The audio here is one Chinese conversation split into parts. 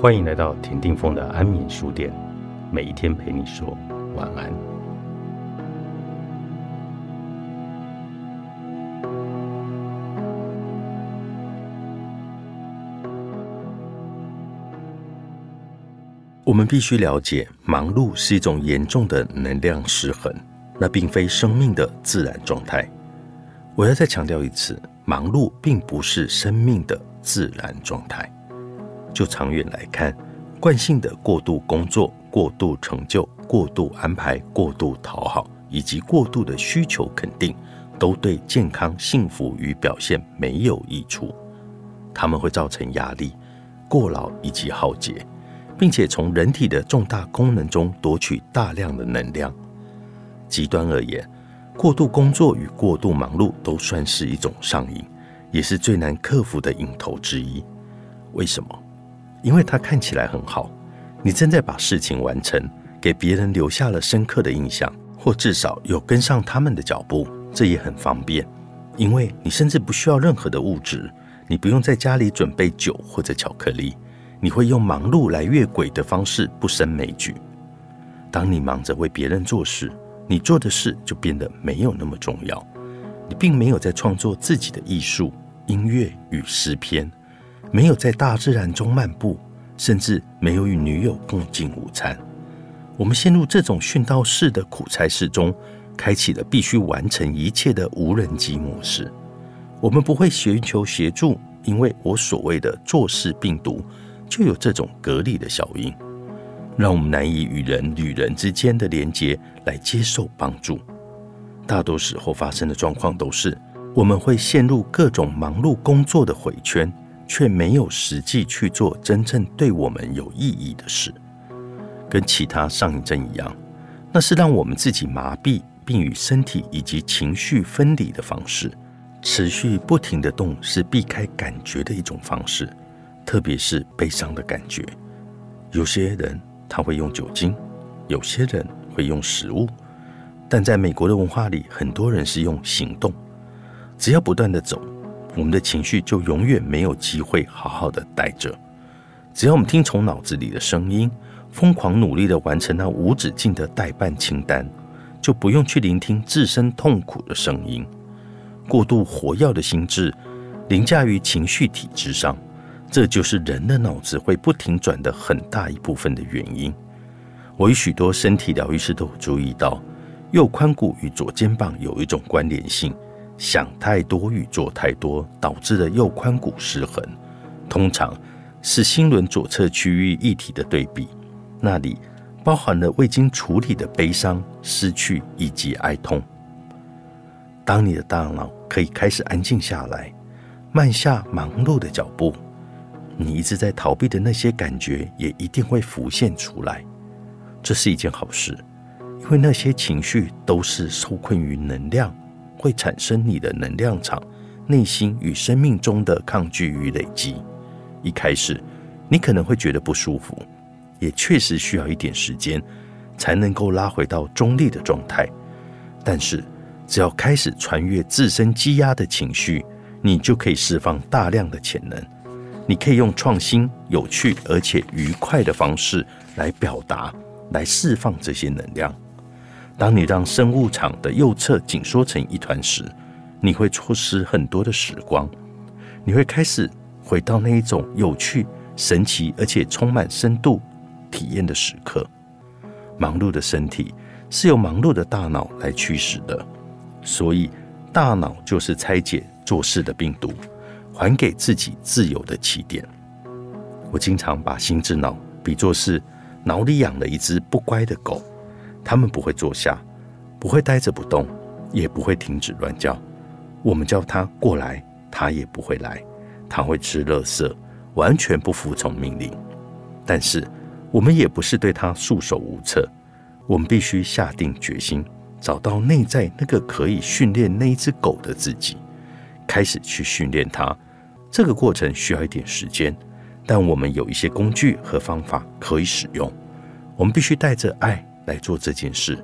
欢迎来到田定峰的安眠书店，每一天陪你说晚安。我们必须了解，忙碌是一种严重的能量失衡，那并非生命的自然状态。我要再强调一次，忙碌并不是生命的自然状态。就长远来看，惯性的过度工作、过度成就、过度安排、过度讨好，以及过度的需求肯定，都对健康、幸福与表现没有益处。它们会造成压力、过劳以及耗竭，并且从人体的重大功能中夺取大量的能量。极端而言，过度工作与过度忙碌都算是一种上瘾，也是最难克服的瘾头之一。为什么？因为它看起来很好，你正在把事情完成，给别人留下了深刻的印象，或至少有跟上他们的脚步，这也很方便。因为你甚至不需要任何的物质，你不用在家里准备酒或者巧克力，你会用忙碌来越轨的方式不胜枚举。当你忙着为别人做事，你做的事就变得没有那么重要，你并没有在创作自己的艺术、音乐与诗篇。没有在大自然中漫步，甚至没有与女友共进午餐。我们陷入这种殉道式的苦差事中，开启了必须完成一切的无人机模式。我们不会寻求协助，因为我所谓的做事病毒就有这种隔离的效应，让我们难以与人与人之间的连接来接受帮助。大多时候发生的状况都是，我们会陷入各种忙碌工作的回圈。却没有实际去做真正对我们有意义的事，跟其他上瘾症一样，那是让我们自己麻痹并与身体以及情绪分离的方式。持续不停的动是避开感觉的一种方式，特别是悲伤的感觉。有些人他会用酒精，有些人会用食物，但在美国的文化里，很多人是用行动。只要不断的走。我们的情绪就永远没有机会好好的待着。只要我们听从脑子里的声音，疯狂努力的完成那无止境的代办清单，就不用去聆听自身痛苦的声音。过度活跃的心智凌驾于情绪体制上，这就是人的脑子会不停转的很大一部分的原因。我与许多身体疗愈师都注意到，右髋骨与左肩膀有一种关联性。想太多与做太多导致的右髋骨失衡，通常是心轮左侧区域一体的对比，那里包含了未经处理的悲伤、失去以及哀痛。当你的大脑可以开始安静下来，慢下忙碌的脚步，你一直在逃避的那些感觉也一定会浮现出来。这是一件好事，因为那些情绪都是受困于能量。会产生你的能量场、内心与生命中的抗拒与累积。一开始，你可能会觉得不舒服，也确实需要一点时间才能够拉回到中立的状态。但是，只要开始穿越自身积压的情绪，你就可以释放大量的潜能。你可以用创新、有趣而且愉快的方式来表达、来释放这些能量。当你让生物场的右侧紧缩成一团时，你会错失很多的时光。你会开始回到那一种有趣、神奇而且充满深度体验的时刻。忙碌的身体是由忙碌的大脑来驱使的，所以大脑就是拆解做事的病毒，还给自己自由的起点。我经常把心智脑比作是脑里养了一只不乖的狗。他们不会坐下，不会呆着不动，也不会停止乱叫。我们叫它过来，它也不会来。它会吃垃圾，完全不服从命令。但是我们也不是对它束手无策。我们必须下定决心，找到内在那个可以训练那一只狗的自己，开始去训练它。这个过程需要一点时间，但我们有一些工具和方法可以使用。我们必须带着爱。来做这件事，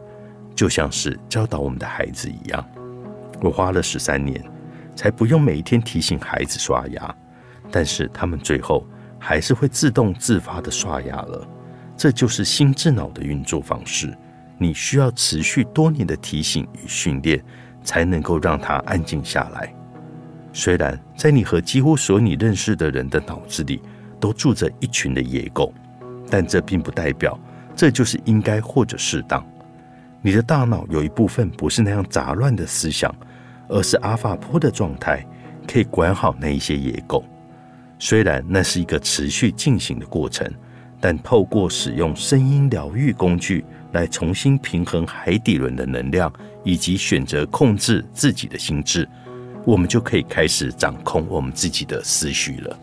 就像是教导我们的孩子一样。我花了十三年，才不用每一天提醒孩子刷牙，但是他们最后还是会自动自发的刷牙了。这就是心智脑的运作方式。你需要持续多年的提醒与训练，才能够让它安静下来。虽然在你和几乎所有你认识的人的脑子里都住着一群的野狗，但这并不代表这就是应该或者适当。你的大脑有一部分不是那样杂乱的思想，而是阿法波的状态，可以管好那一些野狗。虽然那是一个持续进行的过程，但透过使用声音疗愈工具。来重新平衡海底轮的能量，以及选择控制自己的心智，我们就可以开始掌控我们自己的思绪了。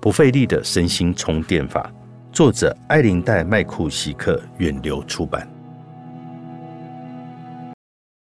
不费力的身心充电法，作者艾琳戴麦库希克，远流出版。